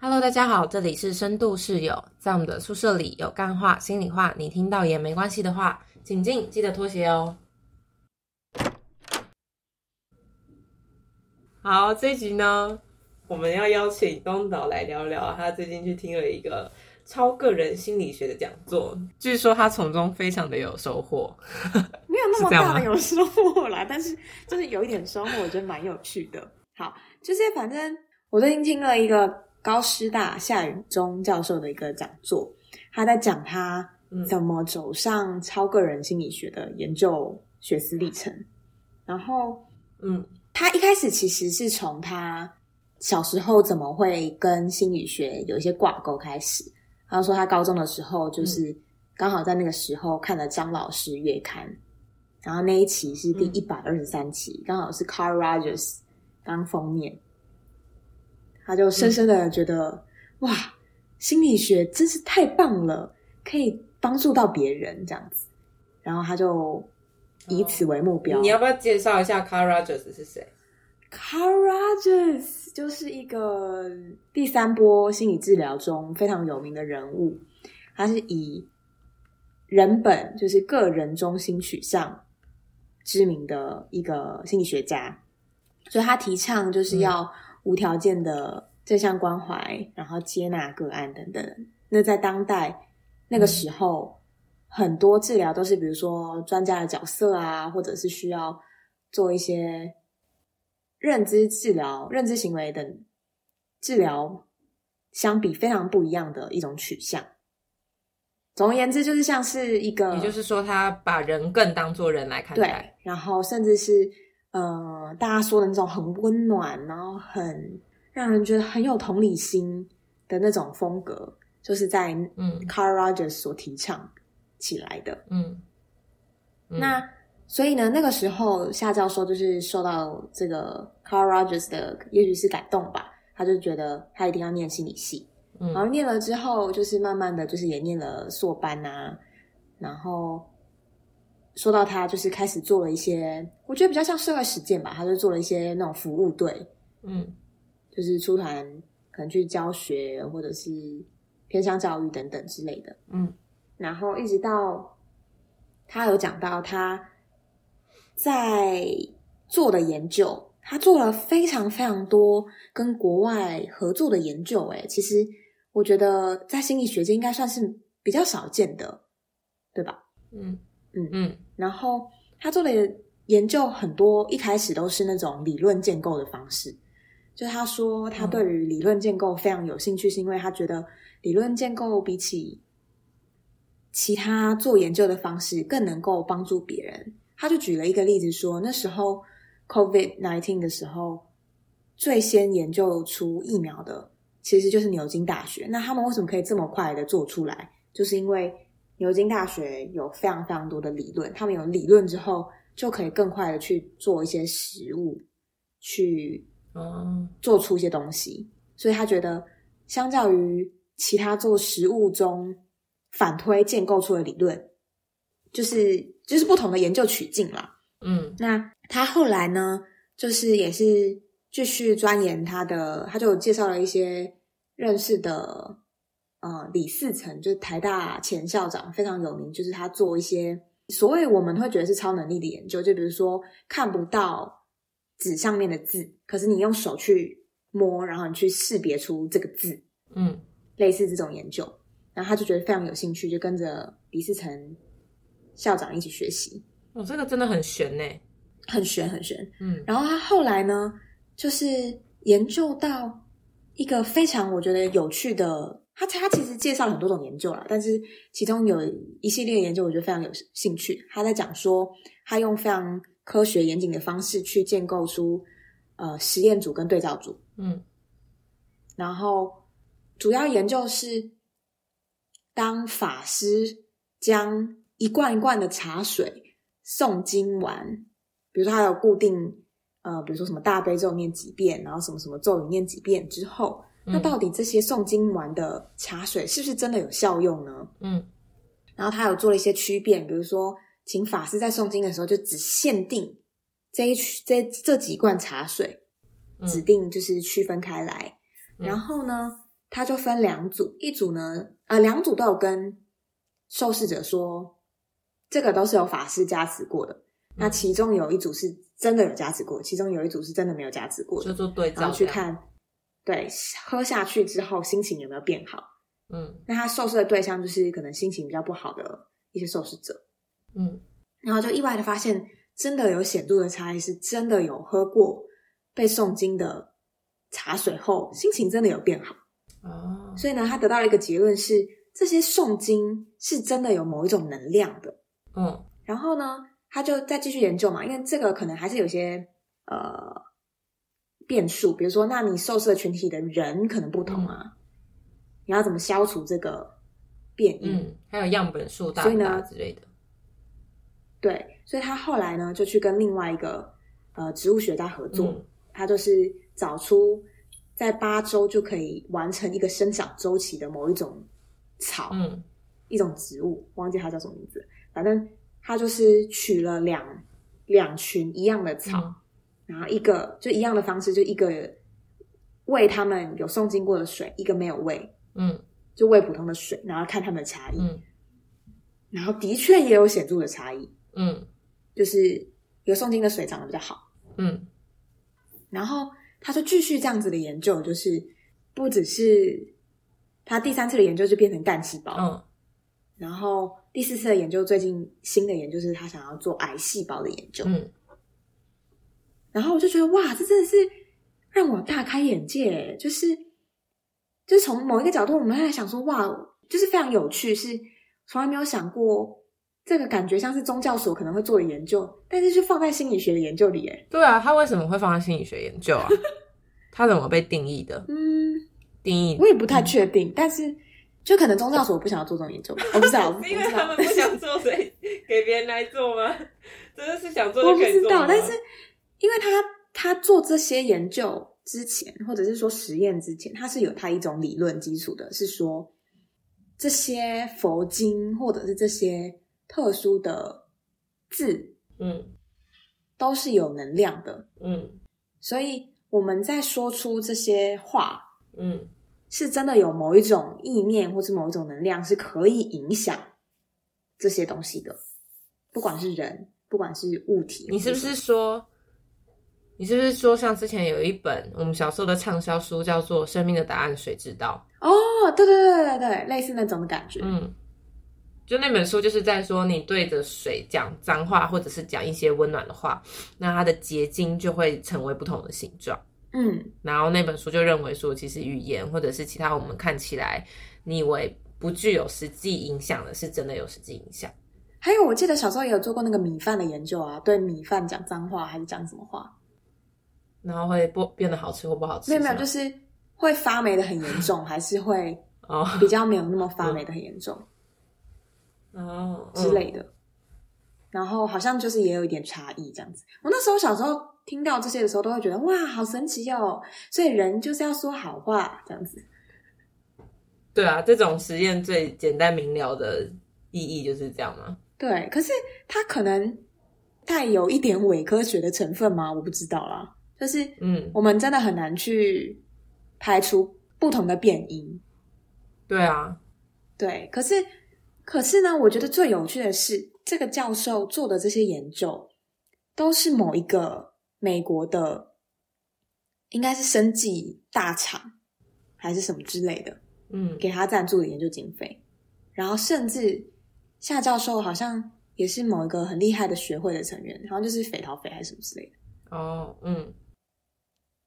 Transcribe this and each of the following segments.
Hello，大家好，这里是深度室友，在我们的宿舍里有干话、心里话，你听到也没关系的话，请进，记得脱鞋哦。好，这一集呢，我们要邀请东岛来聊聊，他最近去听了一个超个人心理学的讲座，据说他从中非常的有收获。没有那么大的有收获啦，但是就是有一点收获，我觉得蛮有趣的。好，就是反正我最近听了一个高师大夏允中教授的一个讲座，他在讲他嗯。怎么走上超个人心理学的研究学思历程。然后嗯。他一开始其实是从他小时候怎么会跟心理学有一些挂钩开始。他说他高中的时候就是刚好在那个时候看了张老师月刊，然后那一期是第嗯。一百二十三期，刚好是 Carl Rogers 当封面，他就深深的觉得、哇，心理学真是太棒了，可以帮助到别人这样子，然后他就以此为目标。你要不要介绍一下 Carl Rogers 是谁？Carl Rogers 就是一个第三波心理治疗中非常有名的人物，他是以人本就是个人中心取向知名的一个心理学家，所以他提倡就是要无条件的正向关怀，然后接纳个案等等。那在当代那个时候，很多治疗都是比如说专家的角色啊，或者是需要做一些认知治疗、认知行为等治疗相比非常不一样的一种取向。总而言之，就是像是一个，也就是说，他把人更当做人来看对待。，然后甚至是呃，大家说的那种很温暖，然后很让人觉得很有同理心的那种风格，就是在嗯 Carl Rogers 所提倡起来的。嗯，嗯那所以呢，那个时候夏教授就是受到这个 Carl Rogers 的，也许是感动吧，他就觉得他一定要念心理系。嗯然后念了之后，就是慢慢的就是也念了硕班啊，然后说到他就是开始做了一些，我觉得比较像社会实践吧，他就做了一些那种服务队，嗯就是出团可能去教学或者是偏向教育等等之类的。嗯然后一直到他有讲到他在做的研究，他做了非常非常多跟国外合作的研究。诶，其实我觉得在心理学界应该算是比较少见的，对吧？嗯嗯嗯然后他做的研究很多，一开始都是那种理论建构的方式。就他说他对于理论建构非常有兴趣，是因为他觉得理论建构比起其他做研究的方式更能够帮助别人。他就举了一个例子说，那时候 COVID nineteen 的时候，最先研究出疫苗的其实就是牛津大学。那他们为什么可以这么快的做出来？就是因为牛津大学有非常非常多的理论，他们有理论之后，就可以更快的去做一些实物，去嗯做出一些东西。所以他觉得，相较于其他做实物中反推建构出的理论，就是就是不同的研究取径啦。嗯那他后来呢，就是也是继续钻研他的，他就介绍了一些认识的，呃，李四成，就是台大前校长，非常有名，就是他做一些所谓我们会觉得是超能力的研究，就比如说看不到纸上面的字，可是你用手去摸，然后你去识别出这个字，嗯类似这种研究，然后他就觉得非常有兴趣，就跟着李四成校长一起学习，哦，这个真的很悬呢。很悬很悬。嗯然后他后来呢，就是研究到一个非常我觉得有趣的，他他其实介绍了很多种研究啦，但是其中有一系列研究我觉得非常有兴趣。他在讲说，他用非常科学严谨的方式去建构出呃实验组跟对照组，嗯然后主要研究是当法师将一罐一罐的茶水诵经完，比如说他有固定呃，比如说什么大悲咒念几遍，然后什么什么咒语念几遍之后，那嗯到底这些诵经完的茶水是不是真的有效用呢？嗯。然后他有做了一些区别，比如说，请法师在诵经的时候就只限定这一区这这几罐茶水，嗯。指定就是区分开来。嗯。然后呢，他就分两组，一组呢，呃，两组都有跟受试者说，这个都是有法师加持过的。那其中有一组是真的有加持过，其中有一组是真的没有加持过的，就做对照然后去看，对，喝下去之后心情有没有变好。嗯那他受试的对象就是可能心情比较不好的一些受试者，嗯然后就意外的发现，真的有显著的差异，是真的有喝过被诵经的茶水后，心情真的有变好。哦，所以呢，他得到了一个结论是，这些诵经是真的有某一种能量的。嗯然后呢，他就再继续研究嘛，因为这个可能还是有些呃变数，比如说，那你受试的群体的人可能不同啊，你要怎么消除这个变异？嗯，还有样本数大不所以呢大之类的。对，所以他后来呢，就去跟另外一个呃植物学家合作，嗯他就是找出在八周就可以完成一个生长周期的某一种草，嗯一种植物，忘记它叫什么名字，反正他就是取了两两群一样的草，嗯然后一个就一样的方式，就一个喂他们有送经过的水，一个没有喂，嗯。就喂普通的水，然后看他们的差异，嗯。然后的确也有显著的差异，嗯就是有送经的水长得比较好。嗯。然后他就继续这样子的研究，就是不只是他第三次的研究就变成干细胞，嗯。然后第四次的研究，最近新的研究是他想要做癌细胞的研究，嗯然后我就觉得哇，这真的是让我大开眼界，就是就是从某一个角度，我们在想说哇，就是非常有趣，是从来没有想过这个感觉像是宗教所可能会做的研究，但是就放在心理学的研究里，哎，对啊，他为什么会放在心理学研究啊？他怎么被定义的？嗯，定义我也不太确定，但是就可能宗教所不想要做这种研究，我不知道，因为他们不想做，所以给别人来做吗？真的是想做就我不知道，但是因为他他做这些研究之前，或者是说实验之前，他是有他一种理论基础的，是说这些佛经或者是这些特殊的字嗯都是有能量的，嗯。所以我们在说出这些话，嗯是真的有某一种意念或是某一种能量是可以影响这些东西的，不管是人，不管是物体，你是不是说，你是不是说，像之前有一本我们小时候的畅销书叫做《生命的答案谁知道哦，对对对对对，类似那种的感觉。》？嗯，就那本书就是在说，你对着水讲脏话，或者是讲一些温暖的话，那它的结晶就会成为不同的形状。嗯，然后那本书就认为说，其实语言或者是其他我们看起来你以为不具有实际影响的，是真的有实际影响。还有我记得小时候也有做过那个米饭的研究啊，对米饭讲脏话还是讲什么话？然后会不变得好吃或不好吃？没有没有，就是会发霉的很严重，还是会哦比较没有那么发霉的很严重哦之类的。然后好像就是也有一点差异这样子。我那时候小时候听到这些的时候，都会觉得哇，好神奇哦！所以人就是要说好话这样子。对啊，这种实验最简单明了的意义就是这样嘛。对，可是它可能带有一点伪科学的成分吗？我不知道啦。就是嗯，我们真的很难去排除不同的变音。对啊，对，可是可是呢，我觉得最有趣的是，这个教授做的这些研究，都是某一个美国的，应该是生技大厂还是什么之类的，嗯给他赞助的研究经费。然后甚至夏教授好像也是某一个很厉害的学会的成员，好像就是匪逃匪还是什么之类的。哦，嗯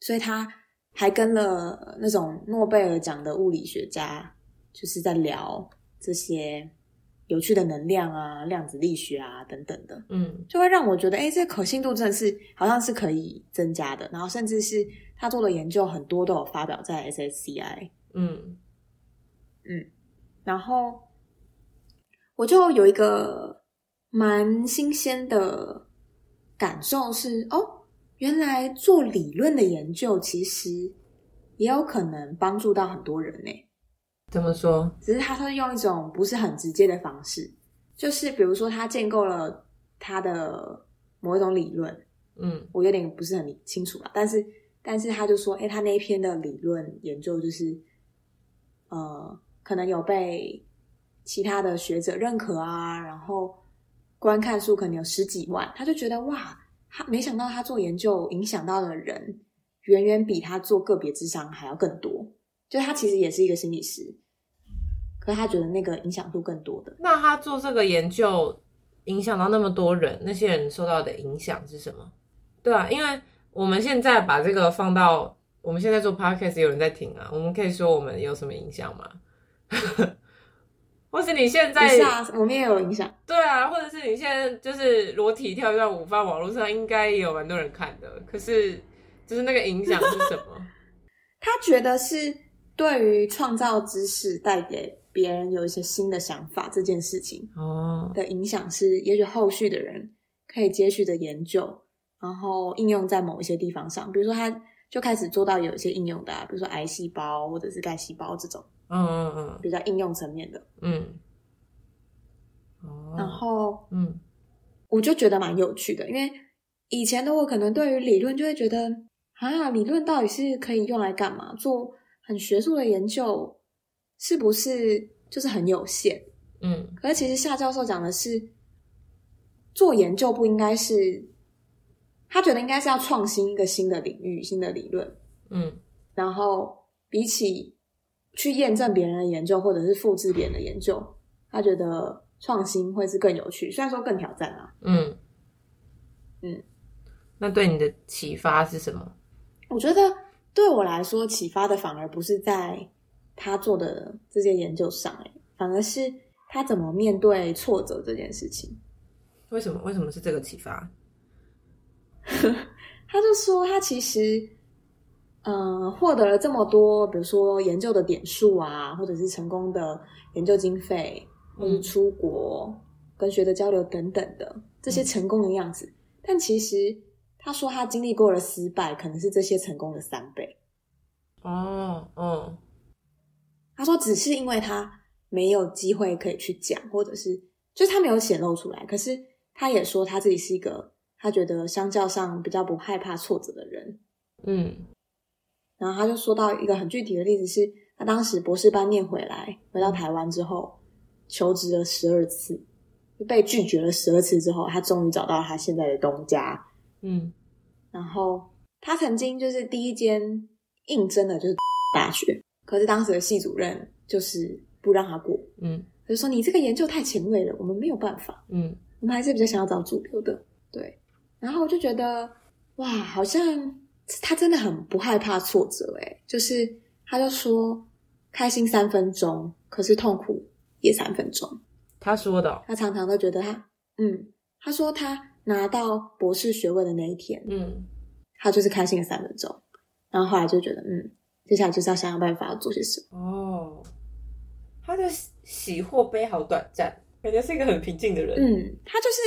所以他还跟了那种诺贝尔奖的物理学家，就是在聊这些有趣的能量啊、量子力学啊等等的，嗯。就会让我觉得，哎，这可信度真的是好像是可以增加的。然后甚至是他做的研究很多都有发表在 SSCI，嗯。然后我就有一个蛮新鲜的感受是，哦，原来做理论的研究其实也有可能帮助到很多人呢。怎么说？只是他是用一种不是很直接的方式，就是比如说他建构了他的某一种理论，嗯我有点不是很清楚了，但是但是他就说，哎，他那一篇的理论研究就是呃，可能有被其他的学者认可啊，然后观看数可能有十几万，他就觉得哇，他没想到他做研究影响到的人远远比他做个别智商还要更多。就他其实也是一个心理师，可是他觉得那个影响度更多的。那他做这个研究影响到那么多人，那些人受到的影响是什么？对啊，因为我们现在把这个放到我们现在做 podcast，有人在听啊，我们可以说我们有什么影响吗？或是你现在我们也有影响。对啊，或者是你现在就是裸体跳一段舞放网络上，应该也有蛮多人看的。可是就是那个影响是什么？他觉得是对于创造知识带给别人有一些新的想法这件事情哦，的影响是，也许后续的人可以接续的研究，然后应用在某一些地方上。比如说，他就开始做到有一些应用的、啊，比如说癌细胞或者是干细胞这种嗯嗯嗯比较应用层面的。嗯，哦，然后嗯我就觉得蛮有趣的，因为以前的我可能对于理论就会觉得啊，理论到底是可以用来干嘛？做很学术的研究是不是就是很有限？嗯可是其实夏教授讲的是，做研究不应该是，他觉得应该是要创新一个新的领域、新的理论，嗯然后比起去验证别人的研究或者是复制别人的研究，他觉得创新会是更有趣，虽然说更挑战啊。嗯嗯，那对你的启发是什么？我觉得对我来说，启发的反而不是在他做的这些研究上，哎，反而是他怎么面对挫折这件事情。为什么？为什么是这个启发？他就说，他其实，呃，获得了这么多，比如说研究的点数啊，或者是成功的研究经费，或是出国跟学者交流等等的这些成功的样子，但其实他说他经历过了失败，可能是这些成功的三倍。哦，嗯他说，只是因为他没有机会可以去讲，或者是就是他没有显露出来。可是他也说他自己是一个他觉得相较上比较不害怕挫折的人。嗯然后他就说到一个很具体的例子是，他当时博士班念回来，回到台湾之后，求职了十二次，被拒绝了十二次之后，他终于找到他现在的东家。嗯然后他曾经就是第一间应征的就是 大学，可是当时的系主任就是不让他过，嗯他就说你这个研究太前卫了，我们没有办法，嗯我们还是比较想要找主流的。对，然后我就觉得哇，好像他真的很不害怕挫折，诶就是他就说开心三分钟，可是痛苦也三分钟。他说的哦、他常常都觉得他，嗯，他说他拿到博士学位的那一天，嗯他就是开心了三分钟，然后后来就觉得，嗯，接下来就是要想想办法要做些什么。哦，他的喜或悲好短暂，感觉是一个很平静的人。嗯，他就是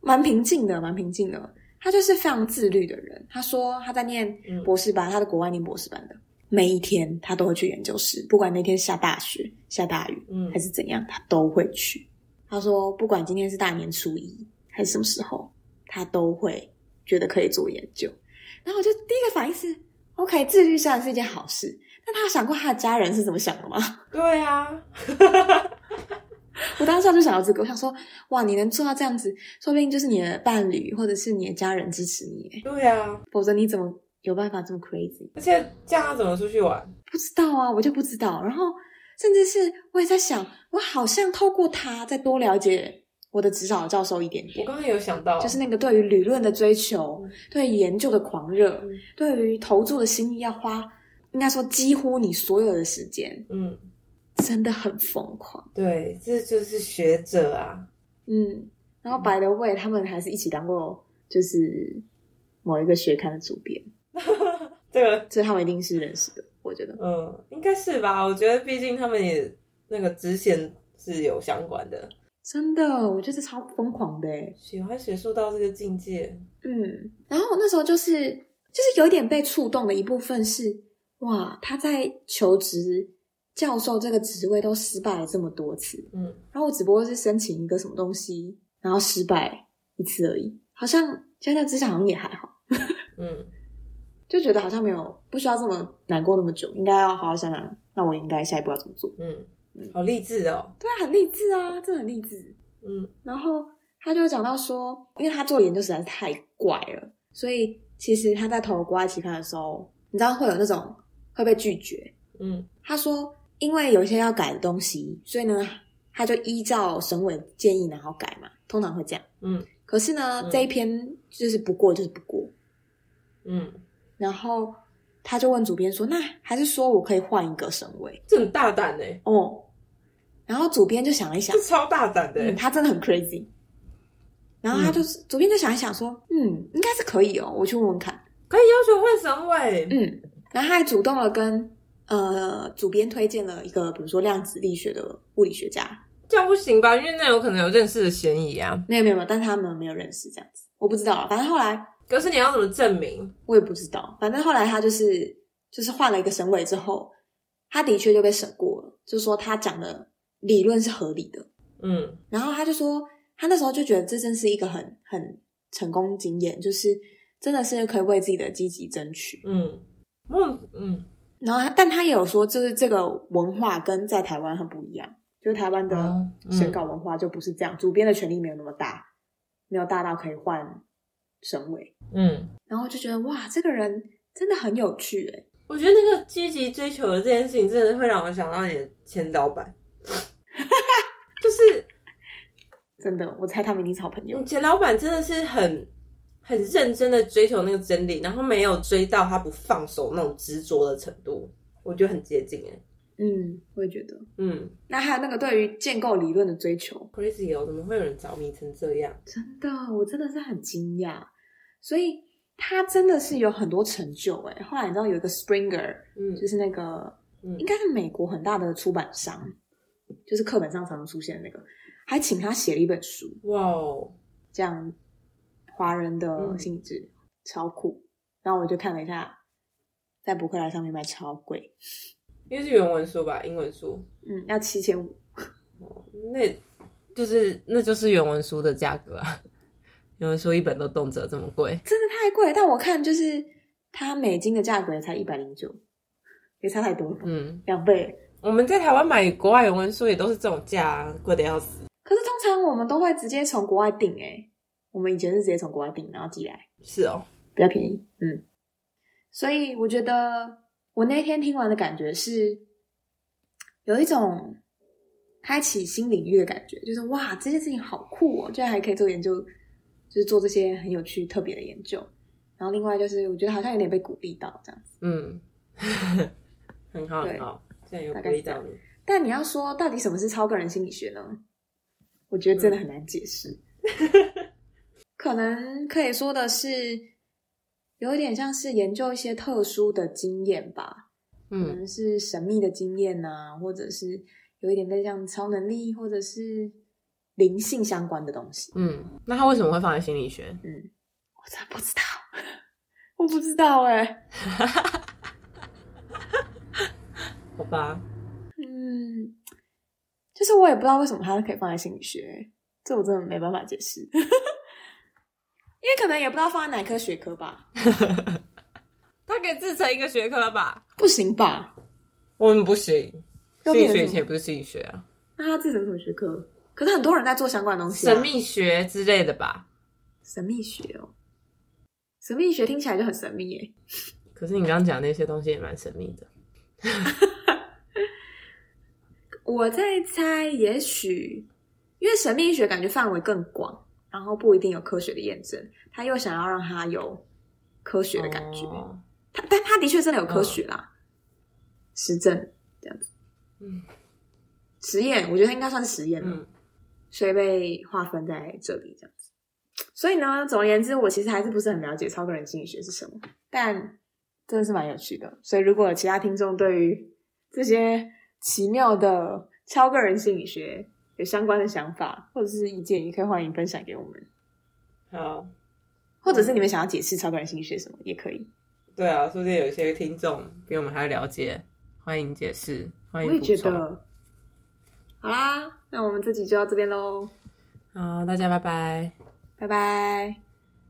蛮平静的，蛮平静的。他就是非常自律的人。他说他在念嗯博士班，他在国外念博士班的，每一天他都会去研究室，不管那天下大雪、下大雨嗯还是怎样，他都会去。他说，不管今天是大年初一还是什么时候，他都会觉得可以做研究。然后我就第一个反应是，OK，自律虽然是一件好事，但他有想过他的家人是怎么想的吗？对啊，我当时就想到这个，我想说，哇，你能做到这样子，说不定就是你的伴侣或者是你的家人支持你耶，对啊，否则你怎么有办法这么 crazy？而且这样他怎么出去玩？不知道啊，我就不知道。然后甚至是我也在想，我好像透过他再多了解我的指导教授一点点，我刚刚有想到，就是那个对于理论的追求，嗯对于研究的狂热，嗯对于投注的心意要花，应该说几乎你所有的时间，嗯，真的很疯狂。对，这就是学者啊。嗯，然后白的 way 他们还是一起当过就是某一个学刊的主编，这个，所以他们一定是认识的，我觉得。嗯，应该是吧？我觉得毕竟他们也那个支线是有相关的，真的，我觉得超疯狂的喜欢学术到这个境界。嗯，然后那时候就是就是有点被触动的一部分是，哇，他在求职教授这个职位都失败了这么多次，嗯然后我只不过是申请一个什么东西，然后失败一次而已，好像现在职场好像也还好。嗯 就觉得好像没有不需要这么难过那么久，应该要好好想想，那我应该下一步要怎么做？嗯，好励志哦。对啊，很励志啊，真的很励志。嗯然后他就讲到说，因为他做研究实在是太怪了，所以其实他在投国外期刊的时候，你知道会有那种会被拒绝。嗯他说，因为有一些要改的东西，所以呢，他就依照省委建议然后改嘛，通常会这样。嗯可是呢，嗯这一篇就是不过就是不过，嗯，然后他就问主编说，那还是说我可以换一个省委这很大胆哎，哦？然后主编就想了一想这，超大胆的。他真的很 crazy。然后他就是、主编就想一想说，嗯，应该是可以哦，我去问问看。可以要求换省委。嗯，然后他还主动了跟呃主编推荐了一个，比如说量子力学的物理学家。这样不行吧？因为那有可能有认识的嫌疑啊。没有没有没有，但是他们没有认识这样子，我不知道啊。反正后来可是你要怎么证明？我也不知道，反正后来他就是就是换了一个省委之后，他的确就被审过了，就是说他讲的理论是合理的。嗯然后他就说，他那时候就觉得这真是一个很很成功经验，就是真的是可以为自己的积极争取。嗯嗯嗯然后他，但他也有说，就是这个文化跟在台湾很不一样，就是台湾的审稿文化就不是这样，主编的权力没有那么大，没有大到可以换省委。嗯，然后就觉得哇，这个人真的很有趣哎。我觉得那个积极追求的这件事情，真的会让我想到你的前老板，就是真的，我猜他们一定是好朋友你。前老板真的是很很认真的追求那个真理，然后没有追到他不放手那种执着的程度，我觉得很接近哎。嗯，我也觉得。嗯那还有那个对于建构理论的追求，，crazy 哦，怎么会有人着迷成这样？真的，我真的是很惊讶。所以他真的是有很多成就哎。后来你知道有一个 Springer，嗯就是那个嗯应该是美国很大的出版商，就是课本上常常出现的那个，还请他写了一本书，哇哦，这样华人的嗯心理治疗、超酷。然后我就看了一下，在博客来上面卖超贵，因为是原文书吧，英文书，嗯，要七千五。那就是那就是原文书的价格啊。原文书一本都动辄这么贵，真的太贵。但我看就是它美金的价格也才一百零九，也差太多了，嗯，两倍。我们在台湾买国外原文书也都是这种价、啊，贵的要死。可是通常我们都会直接从国外订，诶我们以前是直接从国外订，然后寄来，是哦，比较便宜。嗯，所以我觉得我那天听完的感觉是有一种开启新领域的感觉，就是哇，这件事情好酷哦，居然还可以做研究，就是做这些很有趣、特别的研究。然后另外就是，我觉得好像有点被鼓励到这样子。嗯，很好对很好，这样有鼓励到你。但你要说到底什么是超个人心理学呢？我觉得真的很难解释。可能可以说的是，有一点像是研究一些特殊的经验吧，嗯可嗯能是神秘的经验呐、或者是有一点类像超能力，或者是灵性相关的东西。嗯，那他为什么会放在心理学？嗯，我真的不知道，我不知道哎、好吧，嗯，就是我也不知道为什么它可以放在心理学，这我真的没办法解释，因为可能也不知道放在哪科学科吧，他可以自成一个学科吧？不行吧？我们不行，要心理学变成什么以前不是心理学啊，那他自成什么学科？可是很多人在做相关的东西、啊，神秘学之类的吧？神秘学哦，神秘学听起来就很神秘耶。可是你刚刚讲那些东西也蛮神秘的。我在猜，也许因为神秘学感觉范围更广，然后不一定有科学的验证，他又想要让它有科学的感觉。哦他但他的确真的有科学啦，实证这样子。嗯实验，我觉得它应该算是实验了，嗯所以被划分在这里这样子。所以呢，总而言之，我其实还是不是很了解超个人心理学是什么，但真的是蛮有趣的。所以如果其他听众对于这些奇妙的超个人心理学有相关的想法或者是意见，也可以欢迎分享给我们，好，或者是你们想要解释超个人心理学什么，也可以。对啊，说不定有一些听众比我们还了解，欢迎解释，欢迎我也觉。得。好啦，那我们这集就到这边喽，好，大家拜拜。拜拜。